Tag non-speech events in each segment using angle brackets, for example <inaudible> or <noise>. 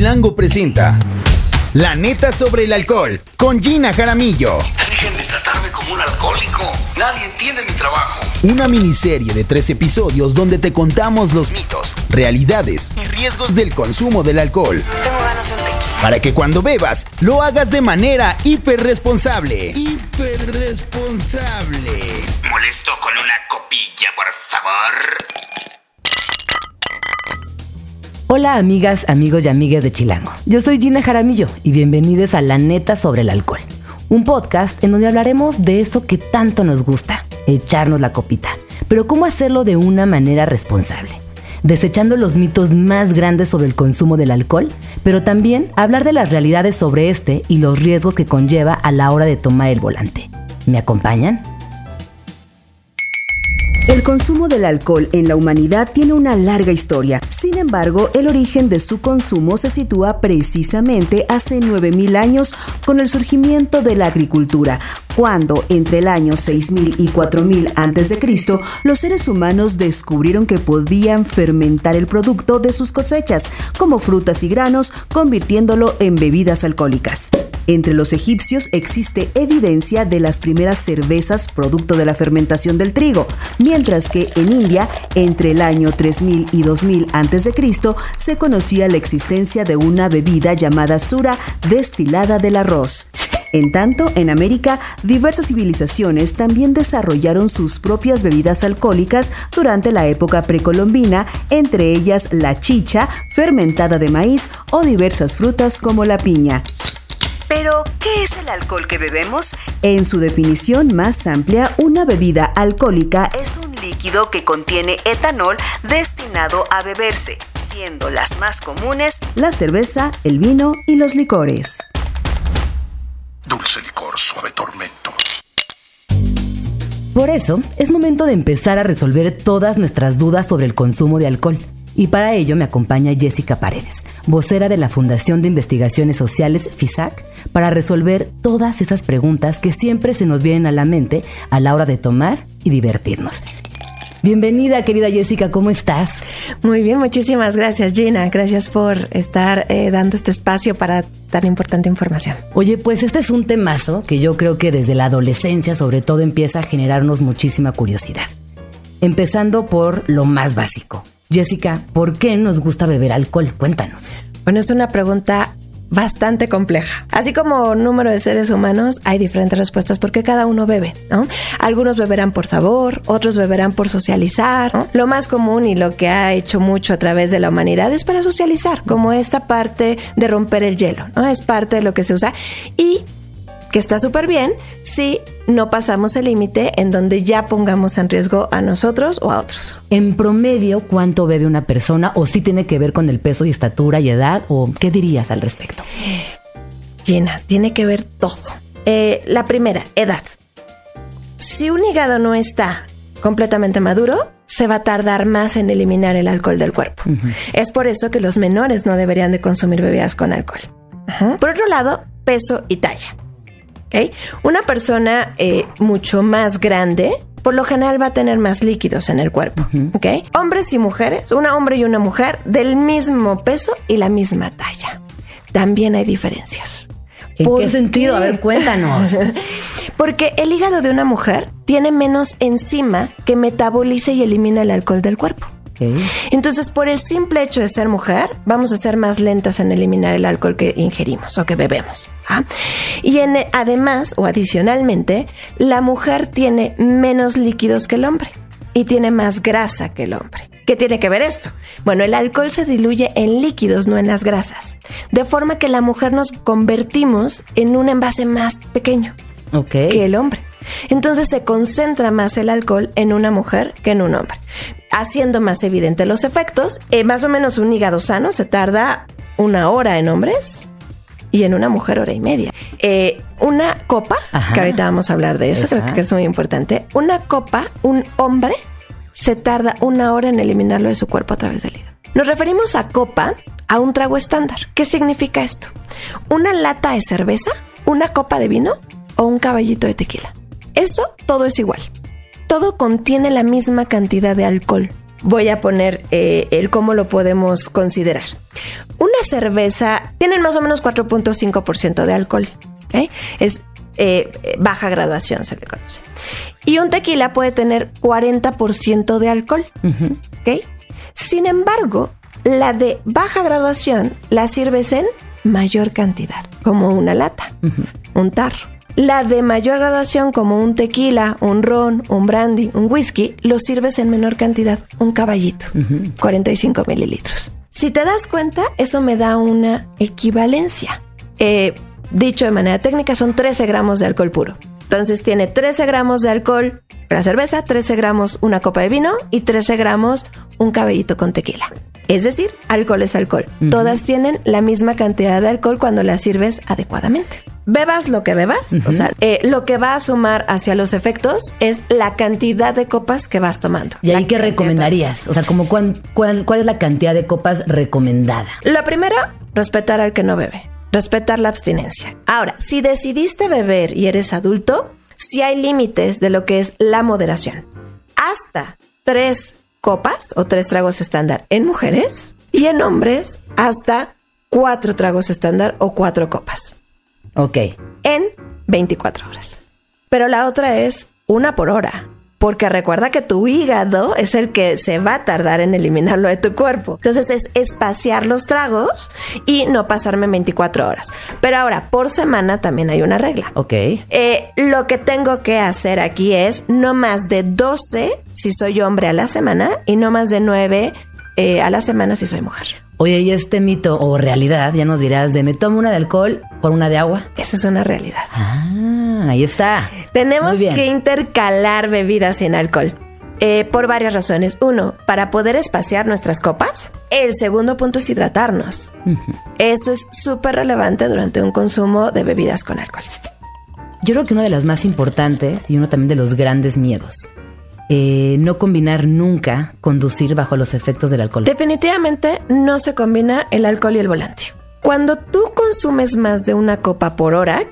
Chilango presenta La neta sobre el alcohol con Gina Jaramillo. Dejen de tratarme como un alcohólico. Nadie entiende mi trabajo. Una miniserie de tres episodios donde te contamos los mitos, realidades y riesgos del consumo del alcohol. Tengo ganas de un tequila. Para que cuando bebas lo hagas de manera hiperresponsable. Hiperresponsable. Molesto con una copilla, por favor. Hola amigas, amigos y amigas de Chilango. Yo soy Gina Jaramillo y bienvenidos a La Neta sobre el alcohol. Un podcast en donde hablaremos de eso que tanto nos gusta, echarnos la copita. Pero cómo hacerlo de una manera responsable. Desechando los mitos más grandes sobre el consumo del alcohol, pero también hablar de las realidades sobre este y los riesgos que conlleva a la hora de tomar el volante. ¿Me acompañan? El consumo del alcohol en la humanidad tiene una larga historia. Sin embargo, el origen de su consumo se sitúa precisamente hace 9000 años con el surgimiento de la agricultura, cuando entre el año 6000 y 4000 a.C., los seres humanos descubrieron que podían fermentar el producto de sus cosechas, como frutas y granos, convirtiéndolo en bebidas alcohólicas. Entre los egipcios existe evidencia de las primeras cervezas producto de la fermentación del trigo, mientras que en India, entre el año 3000 y 2000 a.C., se conocía la existencia de una bebida llamada sura destilada del arroz. En tanto, en América, diversas civilizaciones también desarrollaron sus propias bebidas alcohólicas durante la época precolombina, entre ellas la chicha, fermentada de maíz o diversas frutas como la piña. Pero, ¿qué es el alcohol que bebemos? En su definición más amplia, una bebida alcohólica es un líquido que contiene etanol destinado a beberse, siendo las más comunes la cerveza, el vino y los licores. Dulce licor, suave tormento. Por eso, es momento de empezar a resolver todas nuestras dudas sobre el consumo de alcohol. Y para ello me acompaña Jessica Paredes, vocera de la Fundación de Investigaciones Sociales FISAC, para resolver todas esas preguntas que siempre se nos vienen a la mente a la hora de tomar y divertirnos. Bienvenida, querida Jessica, ¿cómo estás? Muy bien, muchísimas gracias Gina. Gracias por estar eh, dando este espacio para tan importante información. Oye, pues este es un temazo que yo creo que desde la adolescencia sobre todo empieza a generarnos muchísima curiosidad. Empezando por lo más básico. Jessica, ¿por qué nos gusta beber alcohol? Cuéntanos. Bueno, es una pregunta bastante compleja. Así como número de seres humanos, hay diferentes respuestas porque cada uno bebe, ¿no? Algunos beberán por sabor, otros beberán por socializar. ¿no? Lo más común y lo que ha hecho mucho a través de la humanidad es para socializar, como esta parte de romper el hielo, ¿no? Es parte de lo que se usa y que está súper bien si no pasamos el límite en donde ya pongamos en riesgo a nosotros o a otros. En promedio, ¿cuánto bebe una persona? ¿O si tiene que ver con el peso y estatura y edad? ¿O qué dirías al respecto? Llena, tiene que ver todo. Eh, la primera, edad. Si un hígado no está completamente maduro, se va a tardar más en eliminar el alcohol del cuerpo. Es por eso que los menores no deberían de consumir bebidas con alcohol. Por otro lado, peso y talla. Una persona eh, mucho más grande, por lo general va a tener más líquidos en el cuerpo. Hombres y mujeres, un hombre y una mujer del mismo peso y la misma talla. También hay diferencias. ¿En ¿Por qué sentido? A qué? ver, cuéntanos. <laughs> Porque el hígado de una mujer tiene menos enzima que metaboliza y elimina el alcohol del cuerpo. Entonces, por el simple hecho de ser mujer, vamos a ser más lentas en eliminar el alcohol que ingerimos o que bebemos. ¿ah? Y en- además, o adicionalmente, la mujer tiene menos líquidos que el hombre y tiene más grasa que el hombre. ¿Qué tiene que ver esto? Bueno, el alcohol se diluye en líquidos, no en las grasas. De forma que la mujer nos convertimos en un envase más pequeño que el hombre. Entonces se concentra más el alcohol en una mujer que en un hombre, haciendo más evidente los efectos. Eh, más o menos un hígado sano se tarda una hora en hombres y en una mujer hora y media. Eh, una copa, Ajá. que ahorita vamos a hablar de eso, Ajá. creo que es muy importante. Una copa, un hombre se tarda una hora en eliminarlo de su cuerpo a través del hígado. Nos referimos a copa a un trago estándar. ¿Qué significa esto? Una lata de cerveza, una copa de vino o un caballito de tequila. Eso todo es igual. Todo contiene la misma cantidad de alcohol. voy a poner eh, el cómo lo podemos considerar. Una cerveza tiene más o menos 4.5% de alcohol. ¿ok? Es eh, baja graduación, se le conoce. Y un tequila puede tener 40% de alcohol. Sin embargo, la de baja graduación la sirves en mayor cantidad, como una lata, un tarro. La de mayor graduación, como un tequila, un ron, un brandy, un whisky, lo sirves en menor cantidad, un caballito, 45 mililitros. Si te das cuenta, eso me da una equivalencia. Eh, dicho de manera técnica, son 13 gramos de alcohol puro. Entonces tiene 13 gramos de alcohol la cerveza, 13 gramos una copa de vino y 13 gramos un cabellito con tequila. Es decir, alcohol es alcohol. Todas tienen la misma cantidad de alcohol cuando las sirves adecuadamente. Bebas lo que bebas, o sea, eh, lo que va a sumar hacia los efectos es la cantidad de copas que vas tomando. ¿Y ahí qué recomendarías? O sea, como cuán- cuál, cuál es la cantidad de copas recomendada? Lo primero, respetar al que no bebe. Respetar la abstinencia. Ahora, si decidiste beber y eres adulto, sí hay límites de lo que es la moderación. Hasta tres copas o tres tragos estándar en mujeres y en hombres hasta cuatro tragos estándar o cuatro copas Ok. en 24 horas. Pero la otra es una por hora. Porque recuerda que tu hígado es el que se va a tardar en eliminarlo de tu cuerpo. Entonces es espaciar los tragos y no pasarme 24 horas. Pero ahora, por semana también hay una regla. Ok. Eh, lo que tengo que hacer aquí es no más de 12 si soy hombre a la semana y no más de 9 eh, a la semana si soy mujer. Oye, y este mito o realidad, ya nos dirás, de me tomo una de alcohol por una de agua. Esa es una realidad. Ah, ahí está. Tenemos que intercalar bebidas sin alcohol. eh, por varias razones. Uno, para poder espaciar nuestras copas. El segundo punto es hidratarnos. Eso es súper relevante durante un consumo de bebidas con alcohol. Yo creo que una de las más importantes y uno también de los grandes miedos, eh, no combinar nunca conducir bajo los efectos del alcohol. Definitivamente no se combina el alcohol y el volante. Cuando tú consumes más de una copa por hora,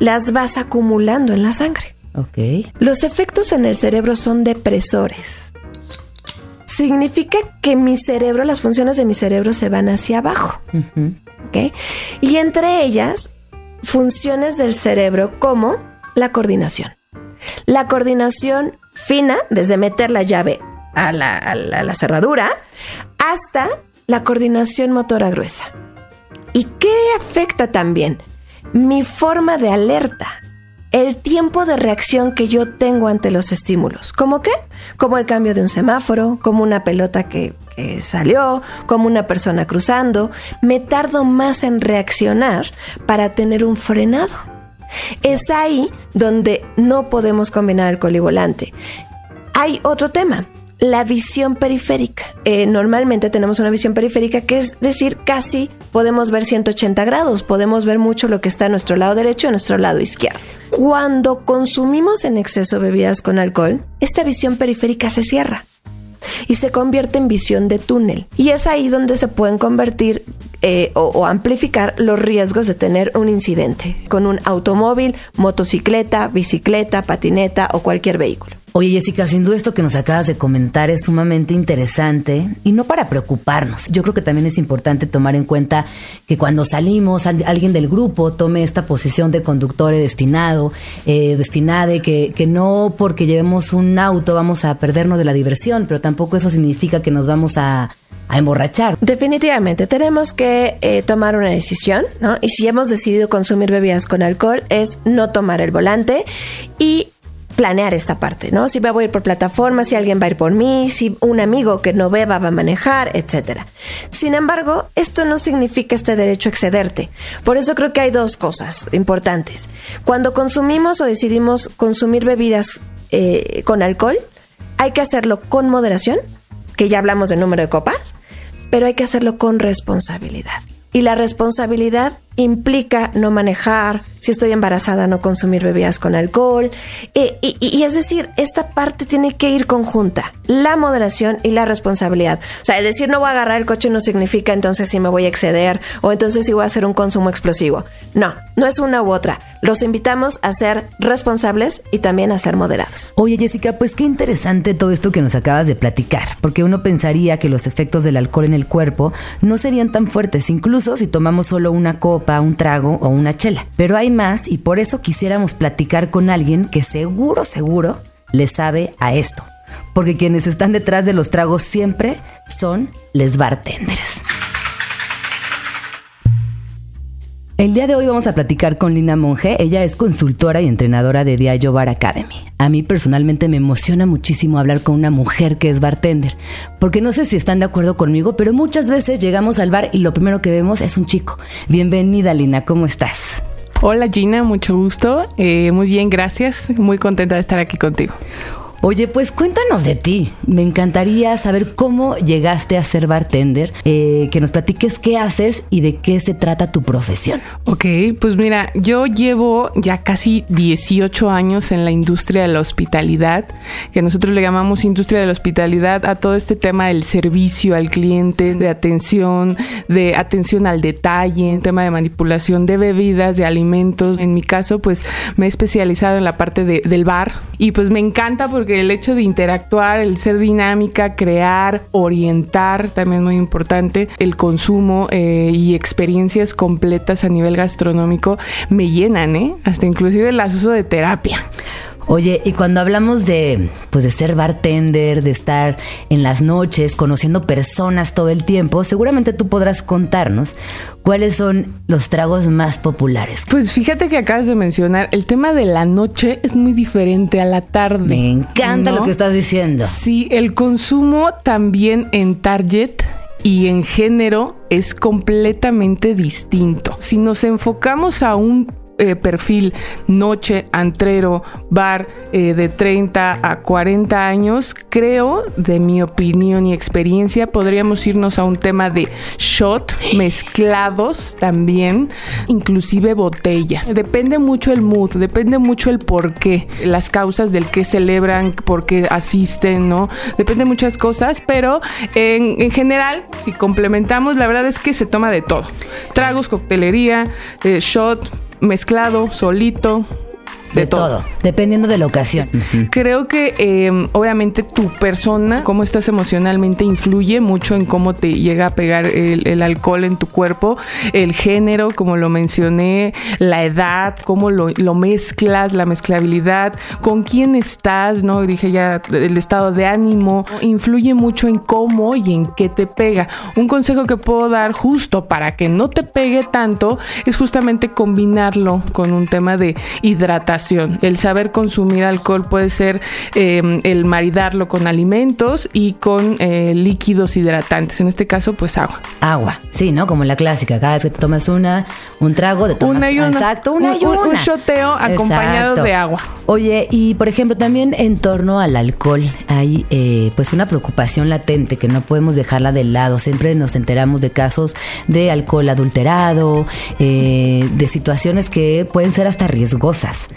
las vas acumulando en la sangre. Ok. Los efectos en el cerebro son depresores. Significa que mi cerebro, las funciones de mi cerebro se van hacia abajo. ¿ok? Y entre ellas, funciones del cerebro como la coordinación. La coordinación fina, desde meter la llave a la, cerradura, hasta la coordinación motora gruesa. ¿Y qué afecta también? Mi forma de alerta, el tiempo de reacción que yo tengo ante los estímulos. ¿Cómo qué? Como el cambio de un semáforo, como una pelota que, que salió, como una persona cruzando. Me tardo más en reaccionar para tener un frenado. Es ahí donde no podemos combinar alcohol y volante. Hay otro tema, la visión periférica. Eh, normalmente tenemos una visión periférica que es decir, casi podemos ver 180 grados, podemos ver mucho lo que está a nuestro lado derecho y a nuestro lado izquierdo. Cuando consumimos en exceso bebidas con alcohol, esta visión periférica se cierra y se convierte en visión de túnel. Y es ahí donde se pueden convertir eh, o, o amplificar los riesgos de tener un incidente con un automóvil, motocicleta, bicicleta, patineta o cualquier vehículo. Oye, Jessica, sin duda esto que nos acabas de comentar es sumamente interesante y no para preocuparnos. Yo creo que también es importante tomar en cuenta que cuando salimos, al- alguien del grupo tome esta posición de conductor destinado, eh, destinade, que, que no porque llevemos un auto vamos a perdernos de la diversión, pero tampoco eso significa que nos vamos a, a emborrachar. Definitivamente tenemos que eh, tomar una decisión, ¿no? Y si hemos decidido consumir bebidas con alcohol es no tomar el volante y planear esta parte, ¿no? Si me voy a ir por plataforma, si alguien va a ir por mí, si un amigo que no beba va a manejar, etcétera. Sin embargo, esto no significa este derecho a excederte. Por eso creo que hay dos cosas importantes. Cuando consumimos o decidimos consumir bebidas eh, con alcohol, hay que hacerlo con moderación, que ya hablamos del número de copas, pero hay que hacerlo con responsabilidad. Y la responsabilidad implica no manejar si estoy embarazada, no consumir bebidas con alcohol. Eh, y, y es decir, esta parte tiene que ir conjunta, la moderación y la responsabilidad. O sea, el decir no voy a agarrar el coche no significa entonces si me voy a exceder o entonces si voy a hacer un consumo explosivo. No, no es una u otra. Los invitamos a ser responsables y también a ser moderados. Oye Jessica, pues qué interesante todo esto que nos acabas de platicar, porque uno pensaría que los efectos del alcohol en el cuerpo no serían tan fuertes, incluso si tomamos solo una copa, un trago o una chela. Pero hay más y por eso quisiéramos platicar con alguien que seguro, seguro le sabe a esto. Porque quienes están detrás de los tragos siempre son les bartenders. El día de hoy vamos a platicar con Lina Monge. Ella es consultora y entrenadora de Diageo Bar Academy. A mí personalmente me emociona muchísimo hablar con una mujer que es bartender, porque no sé si están de acuerdo conmigo, pero muchas veces llegamos al bar y lo primero que vemos es un chico. Bienvenida Lina, ¿cómo estás? Hola Gina, mucho gusto. Eh, muy bien, gracias. Muy contenta de estar aquí contigo. Oye, pues cuéntanos de ti. Me encantaría saber cómo llegaste a ser bartender, eh, que nos platiques qué haces y de qué se trata tu profesión. Ok, pues mira, yo llevo ya casi 18 años en la industria de la hospitalidad, que nosotros le llamamos industria de la hospitalidad a todo este tema del servicio al cliente, de atención, de atención al detalle, tema de manipulación de bebidas, de alimentos. En mi caso, pues me he especializado en la parte de, del bar y pues me encanta porque el hecho de interactuar, el ser dinámica, crear, orientar, también muy importante, el consumo eh, y experiencias completas a nivel gastronómico me llenan, ¿eh? Hasta inclusive las uso de terapia. Oye, y cuando hablamos de, pues de ser bartender, de estar en las noches conociendo personas todo el tiempo, seguramente tú podrás contarnos cuáles son los tragos más populares. Pues fíjate que acabas de mencionar, el tema de la noche es muy diferente a la tarde. Me encanta lo que estás diciendo. Sí, el consumo también en Target y en género es completamente distinto. Si nos enfocamos a un eh, perfil noche, antrero, bar eh, de 30 a 40 años, creo, de mi opinión y experiencia, podríamos irnos a un tema de shot, mezclados también, inclusive botellas. Depende mucho el mood, depende mucho el por qué, las causas del que celebran, por qué asisten, ¿no? Depende muchas cosas, pero en, en general, si complementamos, la verdad es que se toma de todo. Tragos, coctelería, eh, shot, mezclado, solito, de, todo. Dependiendo de la ocasión. Creo que em, obviamente tu persona, cómo estás emocionalmente, influye mucho en cómo te llega a pegar el, alcohol en tu cuerpo, el género, como lo mencioné, la edad, cómo lo, mezclas, la mezclabilidad, con quién estás, ¿no? Dije ya, el estado de ánimo, influye mucho en cómo y en qué te pega. Un consejo que puedo dar justo para que no te pegue tanto es justamente combinarlo con un tema de hidratación el saber consumir alcohol puede ser em, el maridarlo con alimentos y con eh, líquidos hidratantes. En este caso, pues agua. Agua, sí, ¿no? Como la clásica. Cada vez que te tomas una, un trago, de tomas una y una. Exacto, una un, y una. Un shoteo acompañado de agua. Oye, y por ejemplo, también en torno al alcohol hay eh, pues una preocupación latente que no podemos dejarla de lado. Siempre nos enteramos de casos de alcohol adulterado, eh, de situaciones que pueden ser hasta riesgosas.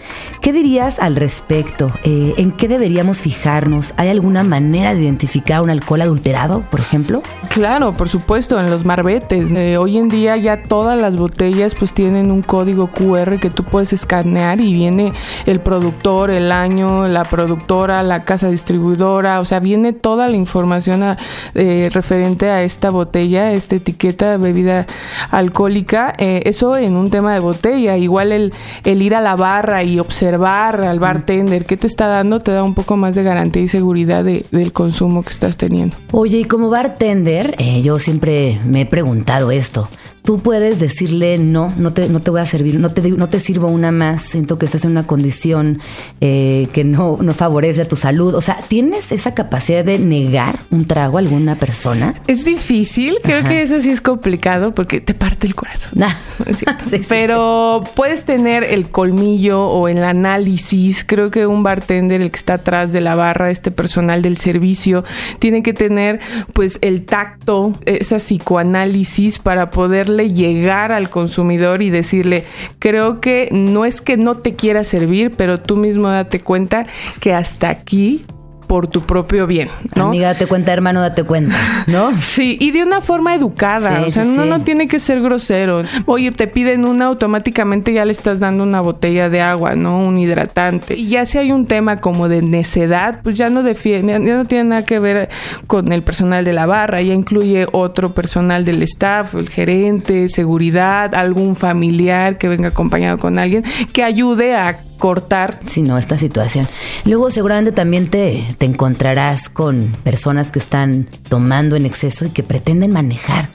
¿Qué dirías al respecto? Eh, ¿En qué deberíamos fijarnos? ¿Hay alguna manera de identificar un alcohol adulterado, por ejemplo? Claro, por supuesto, en los marbetes. Eh, hoy en día ya todas las botellas pues tienen un código QR que tú puedes escanear y viene el productor, el año, la productora, la casa distribuidora, o sea, viene toda la información eh, referente a esta botella, esta etiqueta de bebida alcohólica. eso en un tema de botella. Igual el, el ir a la barra y observar al bartender qué te está dando, te da un poco más de garantía y seguridad del consumo que estás teniendo. Oye, y como bartender, eh, yo siempre me he preguntado esto tú puedes decirle no, no te, no te voy a servir, no te, no te sirvo una más, siento que estás en una condición eh, que no, no favorece a tu salud. O sea, ¿tienes esa capacidad de negar un trago a alguna persona? Es difícil, creo que eso sí es complicado porque te parte el corazón. Ah, <laughs> Pero puedes tener el colmillo o el análisis. Creo que un bartender, el que está atrás de la barra, este personal del servicio, tiene que tener pues el tacto, esa psicoanálisis para poder llegar al consumidor y decirle, creo que no es que no te quiera servir, pero tú mismo date cuenta que hasta aquí por tu propio bien, ¿no? Amiga, date cuenta, hermano, date cuenta, ¿no? <laughs> Sí, y de una forma educada, Sí, o sea, sí, uno sí. no tiene que ser grosero. Oye, te piden una, automáticamente ya le estás dando una botella de agua, ¿no? Un hidratante. Y ya si hay un tema como de necedad, pues ya no defiende, ya no tiene nada que ver con el personal de la barra, ya incluye otro personal del staff, el gerente, seguridad, algún familiar que venga acompañado con alguien que ayude a cortar Sí, no, esta situación. Luego seguramente también te, te encontrarás con personas que están tomando en exceso y que pretenden manejar.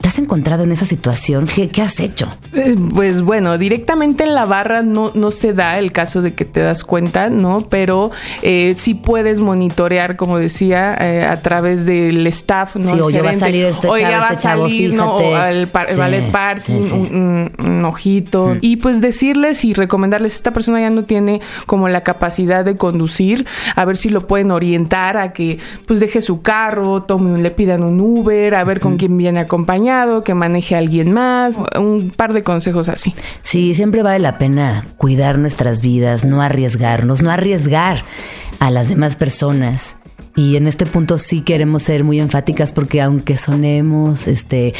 ¿Te has encontrado en esa situación? ¿Qué, qué has hecho? Eh, Pues bueno, directamente en la barra no, no se da el caso de que te das cuenta, ¿no? Pero eh, sí puedes monitorear, como decía, eh, a través del staff, ¿no? Sí, o ya va a salir este chavo, ya va a este chavo, salir, ¿no? O al par- Sí, ballet parking, sí, sí. Un, un- un ojito. Y pues decirles y recomendarles, esta persona ya no tiene como la capacidad de conducir, a ver si lo pueden orientar a que pues deje su carro, tome un, le pidan un Uber, a ver con quién viene acompañado, que maneje a alguien más, un par de consejos así. Sí, siempre vale la pena cuidar nuestras vidas, no arriesgarnos, no arriesgar a las demás personas. Y en este punto sí queremos ser muy enfáticas porque aunque sonemos, este,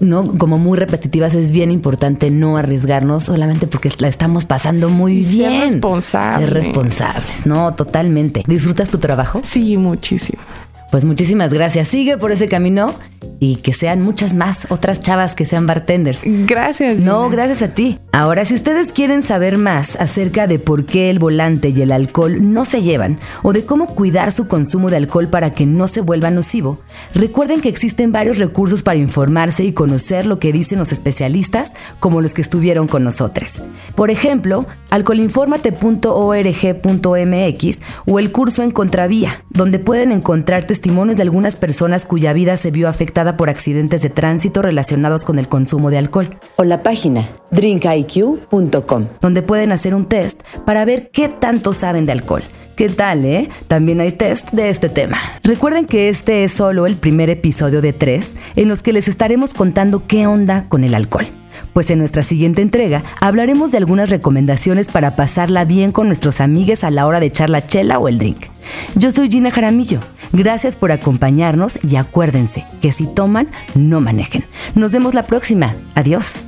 no, como muy repetitivas, es bien importante no arriesgarnos solamente porque la estamos pasando muy Y ser bien. responsables. Ser responsables, no, totalmente. ¿Disfrutas tu trabajo? Sí, muchísimo. Pues muchísimas gracias. Sigue por ese camino y que sean muchas más otras chavas que sean bartenders. Gracias. No, Gina. gracias a ti. Ahora, si ustedes quieren saber más acerca de por qué el volante y el alcohol no se llevan o de cómo cuidar su consumo de alcohol para que no se vuelva nocivo, recuerden que existen varios recursos para informarse y conocer lo que dicen los especialistas como los que estuvieron con nosotros. Por ejemplo, alcoholinformate.org.mx o el curso en Contravía, donde pueden encontrar testimonios de algunas personas cuya vida se vio afectada por accidentes de tránsito relacionados con el consumo de alcohol. O la página drinkiq.com, donde pueden hacer un test para ver qué tanto saben de alcohol. ¿Qué tal, eh? También hay test de este tema. Recuerden que este es solo el primer episodio de tres en los que les estaremos contando qué onda con el alcohol. Pues en nuestra siguiente entrega hablaremos de algunas recomendaciones para pasarla bien con nuestros amigues a la hora de echar la chela o el drink. Yo soy Gina Jaramillo. Gracias por acompañarnos y acuérdense que si toman, no manejen. Nos vemos la próxima. Adiós.